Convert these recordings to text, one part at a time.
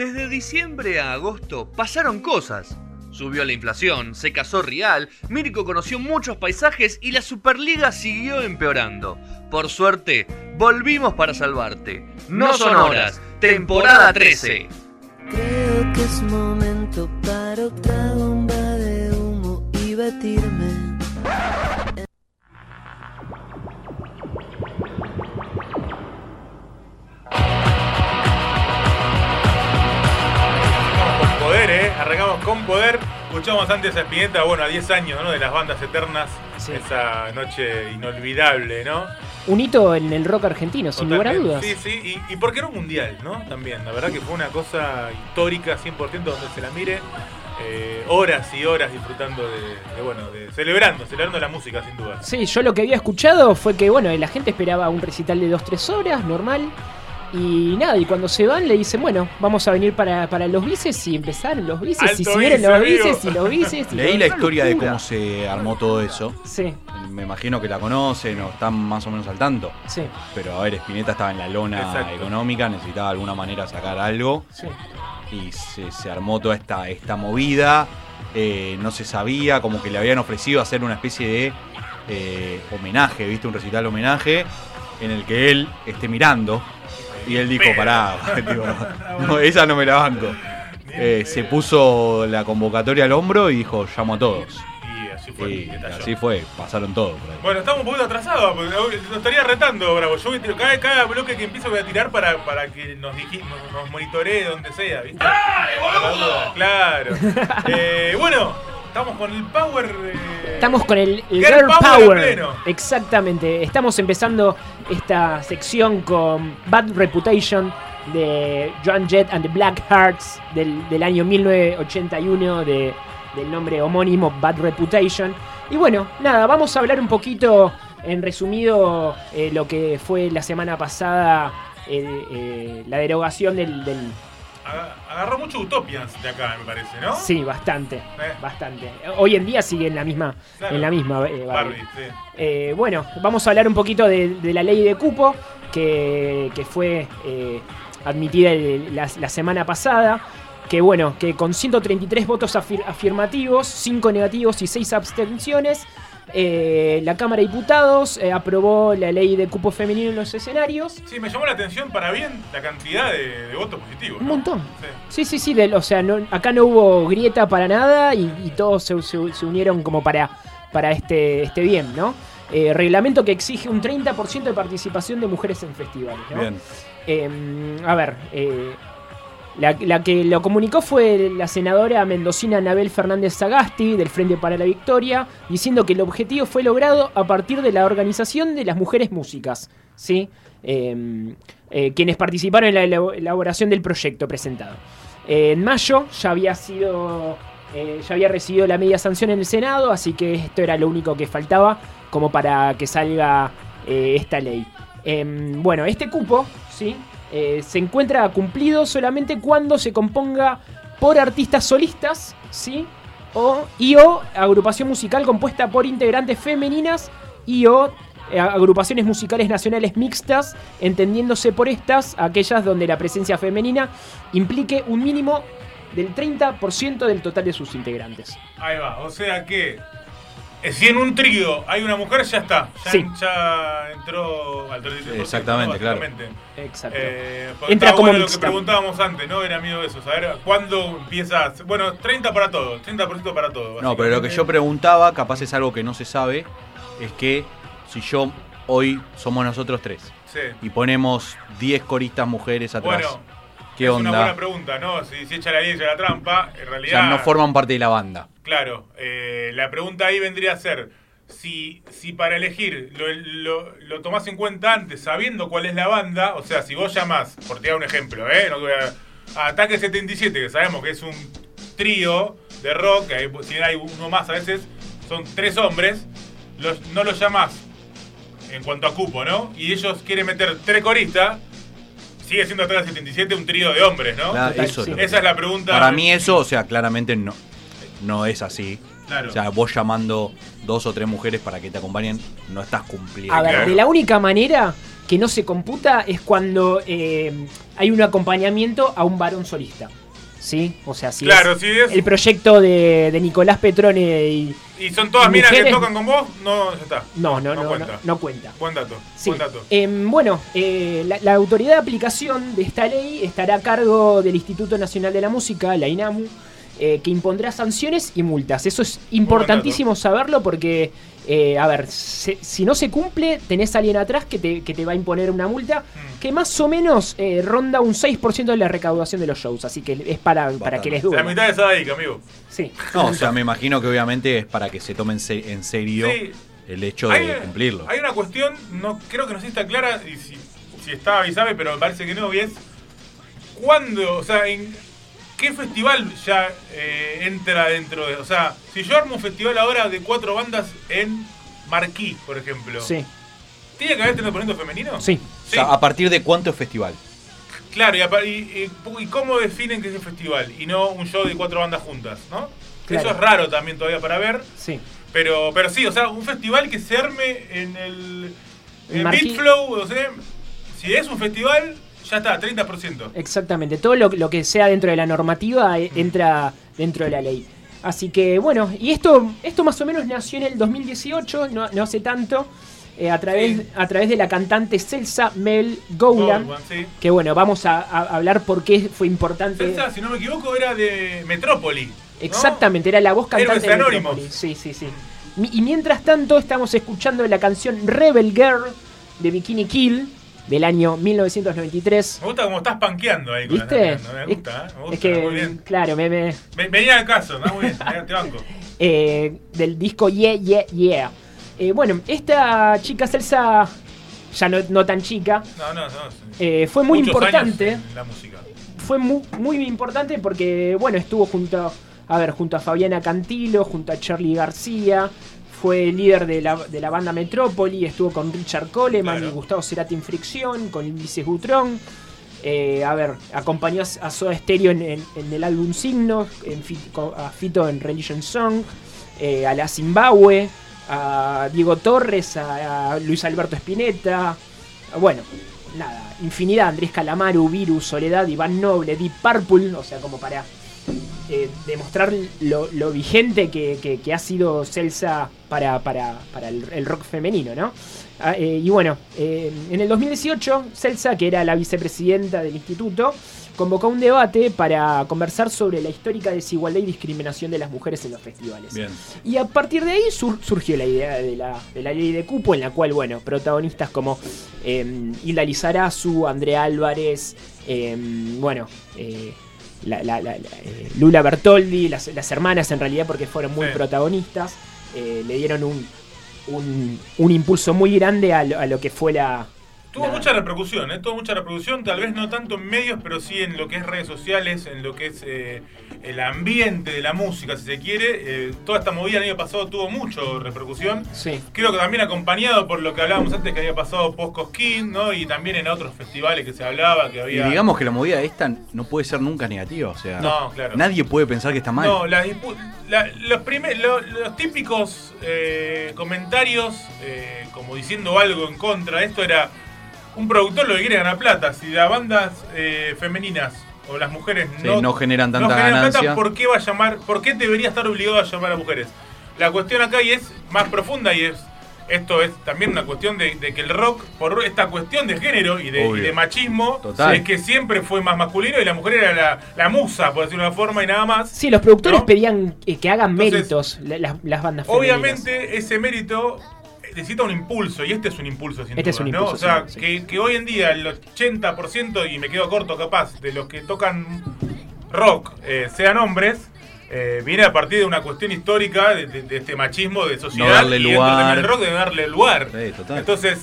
Desde diciembre a agosto pasaron cosas. Subió la inflación, se casó Real, Mirko conoció muchos paisajes y la Superliga siguió empeorando. Por suerte, volvimos para salvarte. No son horas, temporada 13. Creo que Con poder. Escuchamos antes a Spinetta, bueno, a 10 años, ¿no? De las bandas eternas. Sí. Esa noche inolvidable, ¿no? Un hito en el rock argentino, sin lugar a dudas. Sí, sí. Y, y por qué no mundial, ¿no? También. La verdad que fue una cosa histórica, 100% donde se la mire. Eh, horas y horas disfrutando de, de, bueno, de celebrando, celebrando la música, sin duda. Sí, yo lo que había escuchado fue que, bueno, la gente esperaba un recital de 2-3 horas, normal. Y nada, y cuando se van le dicen, bueno, vamos a venir para, para los bices y empezaron los bices y Alto siguieron bice, los amigo. bices y los bices. y Leí la historia de cómo se armó todo eso. Sí, Me imagino que la conocen o están más o menos al tanto. sí, Pero a ver, Spinetta estaba en la lona Exacto. económica, necesitaba de alguna manera sacar algo. sí. Y se, se armó toda esta, esta movida. Eh, no se sabía, como que le habían ofrecido hacer una especie de eh, homenaje, ¿viste? Un recital homenaje en el que él esté mirando. Y él dijo, pará, tipo, no, esa no me la banco. Eh, se puso la convocatoria al hombro y dijo, llamo a todos. Y así fue. Y así fue, pasaron todos. por ahí. Bueno, estamos un poquito atrasados, porque nos estaría retando, Bravo. Yo voy a tirar- cada, cada bloque que empiezo voy a tirar para, para que nos, nos, nos monitoree donde sea, ¿viste? ¡Dale, Claro. Eh, bueno, estamos con el power. eh, Estamos con el, el Girl Girl Power pleno. Exactamente. Estamos empezando esta sección con Bad Reputation de Joan Jett and the Black Hearts del, del año 1981 de, del nombre homónimo Bad Reputation. Y bueno, nada, vamos a hablar un poquito en resumido eh, lo que fue la semana pasada eh, eh, la derogación del, del- Agarró mucho Utopians de acá, me parece, ¿no? Sí, bastante, Eh. bastante. Hoy en día sigue en la misma, Claro. en la misma eh, Barbie. Barbie, sí. Eh, bueno, vamos a hablar un poquito de, de la ley de cupo que, que fue eh, admitida el- la, la semana pasada. Que bueno, que con 133 votos afir- afirmativos, 5 negativos y 6 abstenciones, eh, la Cámara de Diputados eh, aprobó la ley de cupo femenino en los escenarios. Sí, me llamó la atención para bien la cantidad de, de votos positivos. Un ¿no? montón. Sí. Sí, sí, sí, del- o sea, no- acá no hubo grieta para nada y, y todos se, se- se unieron como para, para este, este bien, ¿no? Eh, reglamento que exige un 30% de participación de mujeres en festivales, ¿no? Bien. Eh, a ver, eh, la, que lo comunicó fue la senadora mendocina Anabel Fernández Sagasti del Frente para la Victoria, diciendo que el objetivo fue logrado a partir de la organización de las mujeres músicas, ¿sí? Eh, eh, quienes participaron en la elabo- elaboración del proyecto presentado. Eh, en mayo ya había sido. eh, ya había recibido la media sanción en el Senado, así que esto era lo único que faltaba como para que salga esta ley. Em, bueno, este cupo, ¿sí? Eh, se encuentra cumplido solamente cuando se componga por artistas solistas, ¿sí? O, y o agrupación musical compuesta por integrantes femeninas y o eh, agrupaciones musicales nacionales mixtas, entendiéndose por estas aquellas donde la presencia femenina implique un mínimo del 30% del total de sus integrantes. Ahí va, o sea que si en un trío hay una mujer, ya está. Ya, Sí. ya entró al 33%. Exactamente, ¿no? claro. Exacto. Eh, Entra como bueno lo que preguntábamos antes, ¿no? Era de eso. Saber cuándo empieza. Bueno, 30 para todo, 30% para todo. No, pero lo que yo preguntaba, capaz es algo que no se sabe, es que si yo hoy somos nosotros tres Sí. y ponemos 10 coristas mujeres atrás, Bueno, ¿qué es una buena pregunta, ¿no? Si, si echa la ley, echa la trampa. En O realidad. sea, no forman parte de la banda. Claro, eh, la pregunta ahí vendría a ser, si, si para elegir lo, lo, lo tomás en cuenta antes, sabiendo cuál es la banda, o sea, si vos llamás, por tirar un ejemplo, ¿eh? No a, a Ataque 77, que sabemos que es un trío de rock, que hay- si hay uno más a veces, son tres hombres, los, no los llamás en cuanto a cupo, ¿no? Y ellos quieren meter tres coristas, sigue siendo Ataque 77 un trío de hombres, ¿no? Claro, eso sí. Esa es la pregunta. Para mí eso, o sea, claramente no, no es así. Claro. O sea, vos llamando dos o tres mujeres para que te acompañen, no estás cumpliendo. A ver, Claro. de la única manera que no se computa es cuando eh, hay un acompañamiento a un varón solista. ¿Sí? O sea, si Claro, es si es. el proyecto de, de Nicolás Petrone y. Y son todas minas que tocan con vos, no, ya está. No, no, no, no, cuenta. no cuenta. Buen dato. Sí. Buen dato. Em, bueno, eh, la, la autoridad de aplicación de esta ley estará a cargo del Instituto Nacional de la Música, la INAMU, eh, que impondrá sanciones y multas. Eso es importantísimo saberlo porque, eh, a ver, se- si no se cumple, tenés a alguien atrás que te, que te va a imponer una multa Mm. que más o menos eh, ronda un 6% de la recaudación de los shows. Así que es para, para que les La duela. mitad de Sadaica, amigo. Sí. No, o sea, me imagino que obviamente es para que se tomen se- en serio Sí. el hecho Hay, de cumplirlo. hay una cuestión, no creo que no sé si está clara, y si, si está avisame, pero me parece que no, y es cuándo, o sea, en qué festival ya eh, entra dentro de. O sea, si yo armo un festival ahora de cuatro bandas en Marquí, por ejemplo, Sí, ¿tiene que haber tenido talento femenino? sí. O sea, ¿a partir de cuánto es festival? Claro, y, cómo definen que es el festival y no un show de cuatro bandas juntas, ¿no? Claro. Eso es raro también todavía para ver. Sí. Pero, pero sí, o sea, un festival que se arme en el en Marquí- Beat Flow, o sea, si es un festival, ya está, 30%. Exactamente, todo lo, lo que sea dentro de la normativa eh, entra dentro de la ley. Así que bueno, y esto, esto más o menos nació en el 2018, no, no hace tanto, eh, a, través, Sí. a través de la cantante Celsa Mel Gowland. Goldman, sí. Que bueno, vamos a, a hablar por qué fue importante. Celsa, si no me equivoco, era de Metrópoli. ¿no? Exactamente, era la voz cantante de. Metrópolis. Sí, sí, sí. Y mientras tanto estamos escuchando la canción Rebel Girl de Bikini Kill del año 1993. Me gusta cómo estás panqueando ahí con la ¿Viste? Me gusta, ¿eh? me gusta, es que, muy bien. claro, me, me- Ven- Venía al caso, ¿no? Muy bien, te banco. eh, del disco Yeah, Yeah, Yeah. Eh, bueno, esta chica Celsa, ya no, no tan chica, No, no, no. sí. fue muy Muchos importante. años en la música. Fue muy, muy importante porque, bueno, estuvo junto, a ver, junto a Fabiana Cantilo, junto a Charlie García, fue líder de la, de la banda Metrópoli, estuvo con Richard Coleman Claro. y Gustavo Cerati en Fricción, con Ulises Butrón. Eh, a ver, acompañó a Soda Stereo en, en- en el álbum Signos, en a Fito en Religion Song, eh, a la Zimbabue, a Diego Torres, a, a Luis Alberto Spinetta, bueno, nada, infinidad, Andrés Calamaru, Virus, Soledad, Iván Noble, Deep Purple, o sea, como para eh, demostrar lo, lo vigente que, que- que ha sido Celsa para, para- para el, el rock femenino, ¿no? Ah, eh, y bueno, eh, en el 2018, Celsa, que era la vicepresidenta del instituto, convocó un debate para conversar sobre la histórica desigualdad y discriminación de las mujeres en los festivales. Bien. Y a partir de ahí sur- surgió la idea de la, de la ley de cupo, en la cual, bueno, protagonistas como eh, Hilda Lizarazu, Andrea Álvarez, eh, bueno, eh, la- la- la- eh, Lula Bertoldi, las, las hermanas en realidad, porque fueron muy Sí. protagonistas, eh, le dieron un, un, un impulso muy grande a lo, a lo que fue la... Tuvo la- mucha repercusión, ¿eh? Tuvo mucha repercusión, tal vez no tanto en medios, pero sí en lo que es redes sociales, en lo que es eh, el ambiente de la música, si se quiere. Eh, toda esta movida el año pasado tuvo mucho repercusión. Sí. Creo que también acompañado por lo que hablábamos antes que había pasado post Cosquín, ¿no? Y también en otros festivales que se hablaba, que Y había... digamos que la movida esta no puede ser nunca negativa. O sea, No, claro. nadie puede pensar que está mal. No, dispu- la- los, primer- lo- los típicos eh, comentarios, eh, como diciendo algo en contra de esto, era un productor lo que quiere es ganar plata. Si las bandas eh, femeninas o las mujeres Sí, no, no generan tanta generan ganancia. plata, ¿por qué va a llamar? ¿Por qué debería estar obligado a llamar a mujeres? La cuestión acá y es más profunda y es esto es también una cuestión de, de que el rock, por esta cuestión de género y de, y de machismo, Total. es que siempre fue más masculino y la mujer era la, la musa, por decirlo de una forma, y nada más. Sí, los productores ¿No? pedían eh, que hagan Entonces, méritos la- las, las bandas femeninas. Obviamente ese mérito necesita un impulso y este es un impulso sin Este es duda, un ¿no? impulso, O sea, sí, sí. que, hoy en día el 80% y me quedo corto capaz de los que tocan rock eh, sean hombres eh, viene a partir de una cuestión histórica de, de- de este machismo de sociedad darle y lugar. el rock de darle lugar. Sí, total. Entonces,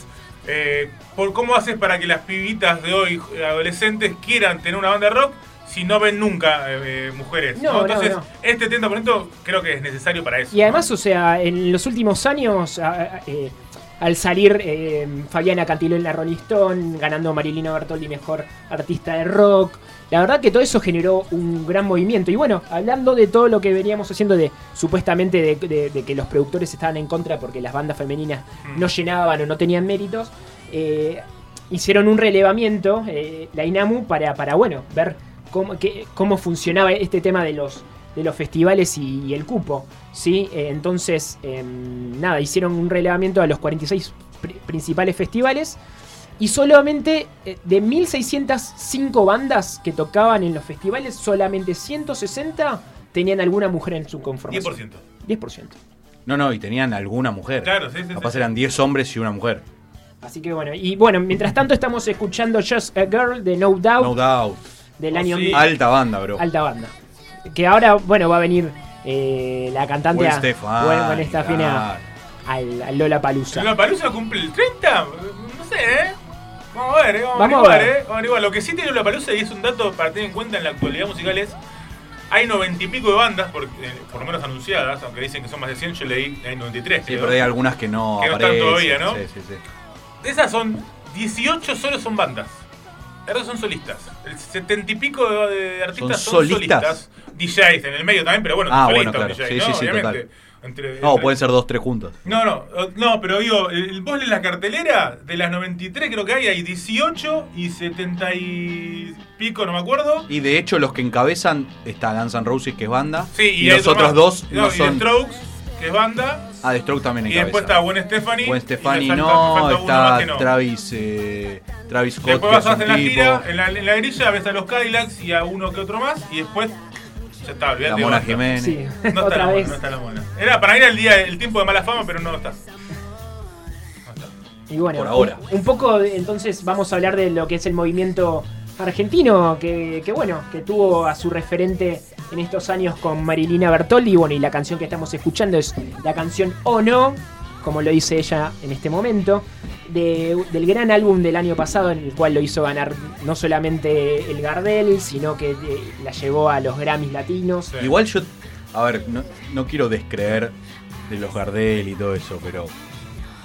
eh, ¿por cómo haces para que las pibitas de hoy, eh, adolescentes, quieran tener una banda de rock si no ven nunca eh, mujeres? No, no, Entonces, no. este 30% creo que es necesario para eso. Y además, o sea, en los últimos años, eh, al salir eh, Fabiana Cantilo en la Rolling Stone, ganando Marilina Bertoldi mejor artista de rock, la verdad que todo eso generó un gran movimiento. Y bueno, hablando de todo lo que veníamos haciendo de supuestamente de, de- de que los productores estaban en contra porque las bandas femeninas Mm. no llenaban o no tenían méritos, eh, hicieron un relevamiento, eh, la INAMU, para, para bueno, ver cómo, qué- cómo funcionaba este tema de los, de los festivales y, y el cupo. ¿sí? Eh, entonces, em, nada, hicieron un relevamiento a los 46 pri- principales festivales. Y solamente eh, de 1605 bandas que tocaban en los festivales, solamente 160 tenían alguna mujer en su conformación. 10%. 10%. No, no, y tenían alguna mujer. Claro, sí, sí, Capaz sí. eran 10 hombres y una mujer. Así que bueno, y bueno, mientras tanto estamos escuchando Just a Girl de No Doubt No doubt. Del Oh, año sí. Alta banda, bro. alta banda. Que ahora, bueno, va a venir eh, la cantante Gwen Stefani, a- al, al Lola Palusa. ¿La Palusa cumple el 30? No sé, ¿eh? Vamos a ver, ¿eh? Vamos, Vamos a ver. ¿eh? Vamos a averiguar. Lo que sí tiene la Palusa y es un dato para tener en cuenta en la actualidad musical es. Hay noventa y pico de bandas, por, eh, por lo menos anunciadas, aunque dicen que son más de 100, yo leí hay 93. Sí, creo. pero hay algunas que no Que no están todavía, ¿no? Sí, sí, sí. De esas son 18 solo son bandas. Resto son solistas. El 70 y pico de, de artistas ¿Son son, solistas? solistas. DJs en el medio también, pero bueno, Ah, bueno, claro. DJ, Sí, ¿no? sí, sí, Obviamente. Entre- No, pueden ser dos, tres juntos. No, no, no, pero digo, el, vos lees la cartelera, de las 93 creo que hay, hay 18 y 70 y pico, no me acuerdo. Y de hecho, los que encabezan está Guns N' Roses, que es banda. Sí, y, los otro otros más. dos No, no y The son. Strokes, que es banda, Ah, The Stroke también y encabeza. después está Gwen Stefani. Gwen y Stefani le falta- no, está no. Travis, eh, Travis Scott. Después vas a hacer la gira, en la, en la grilla ves a los Cadillacs y a uno que otro más, y después ya está, olvidate La Mona. Jiménez. Sí, No está, otra la mona, vez. no está la mona. Era para ir al día, el tiempo de mala fama, pero no está. No está. Y bueno, Por ahora. Un, un poco de- entonces vamos a hablar de lo que es el movimiento argentino, que, que bueno, que tuvo a su referente en estos años con Marilina Bertoldi. Bueno, y la canción que estamos escuchando es la canción O No, como lo dice ella en este momento, de- del gran álbum del año pasado, en el cual lo hizo ganar no solamente el Gardel, sino que eh, la llevó a los Grammys latinos. Igual yo, a ver, no, no quiero descreer de los Gardel y todo eso, pero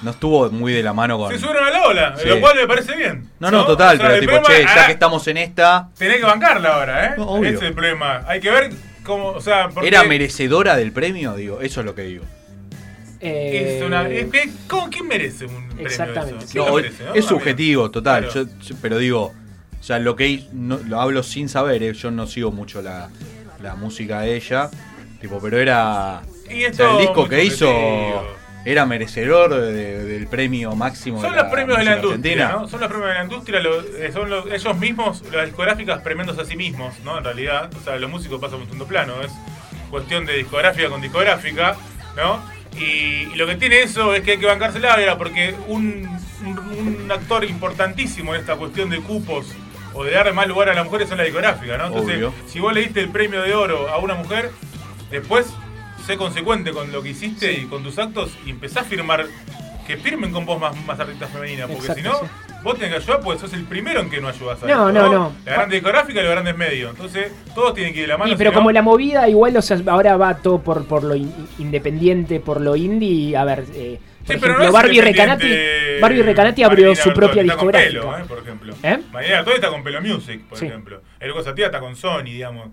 no estuvo muy de la mano con. Se subieron a la ola, Sí. lo cual me parece bien. No, no, total, O sea, pero tipo, problema- che, ya ah, que estamos en esta, Tenés que bancarla ahora, ¿eh? No. Ese es el problema. Hay que ver cómo, o sea, porque ¿era merecedora del premio? Digo, eso es lo que digo. Eh, es una, es que, ¿cómo, ¿Quién merece un premio Exactamente, No, lo merece, no? es subjetivo, total. Claro. Yo- yo- pero digo, o sea, lo que lo hablo sin saber, eh, yo no sigo mucho la, la música de ella. Tipo, pero era. Y O esto sea, el disco que hizo. Era merecedor de- del premio máximo Son de los la premios de la industria, argentina. ¿no? Son los premios de la industria, lo- eh, son los- ellos mismos, las discográficas premiándose a sí mismos, ¿no? En realidad, o sea, los músicos pasan un segundo plano, es cuestión de discográfica con discográfica, ¿no? Y, y lo que tiene eso es que hay que bancársela, era porque un, un- un actor importantísimo en esta cuestión de cupos o de dar más lugar a las mujeres son la discográfica, ¿no? Entonces, Obvio. si vos le diste el premio de oro a una mujer, después sé consecuente con lo que hiciste y con tus actos y empezá a firmar, que firmen con vos más, más artistas femeninas, porque si no, sí. vos tenés que ayudar porque sos el primero en que no ayudas a No, esto, no, no. La grande discográfica y los grandes medios. Entonces, todos tienen que ir de la mano. Sí, pero si no- como la movida igual, o sea, ahora va todo por, por lo in- independiente, por lo indie. A ver, eh, por Sí, pero no Barbie Recanati, Barbie Recanati abrió Marina su propia está con discográfica. Pelo, eh, por ejemplo. ¿Eh? Marina está con Pelo Music, por Sí. ejemplo. El Sativa está con Sony, digamos.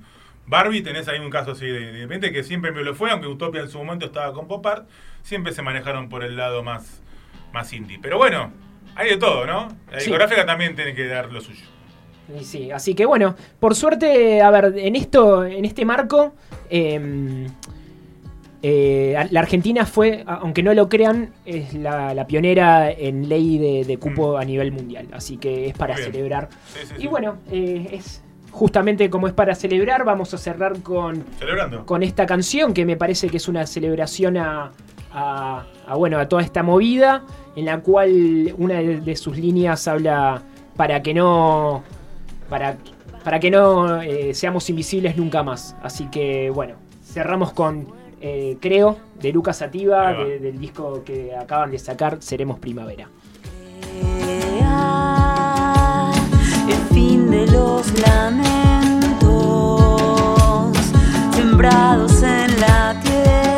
Barbie tenés ahí un caso así de, de repente que siempre me lo fue, aunque Utopia en su momento estaba con Pop Art, siempre se manejaron por el lado más, más indie. Pero bueno, hay de todo, ¿no? La Sí. discográfica también tiene que dar lo suyo. Y Sí, así que bueno, por suerte, a ver, en esto, en este marco, eh, eh, la Argentina fue, aunque no lo crean, es la, la pionera en ley de, de cupo a nivel mundial. Así que es para Mm. Celebrar. Sí, sí, Y bueno, eh, es justamente como es para celebrar, vamos a cerrar con, Celebrando. con esta canción que me parece que es una celebración a, a- a, bueno a toda esta movida en la cual una de, de sus líneas habla para que no para, para que no eh, seamos invisibles nunca más así que bueno cerramos con eh, creo de Lucas Sativa de- del disco que acaban de sacar seremos primavera. Fin de los lamentos sembrados en la tierra.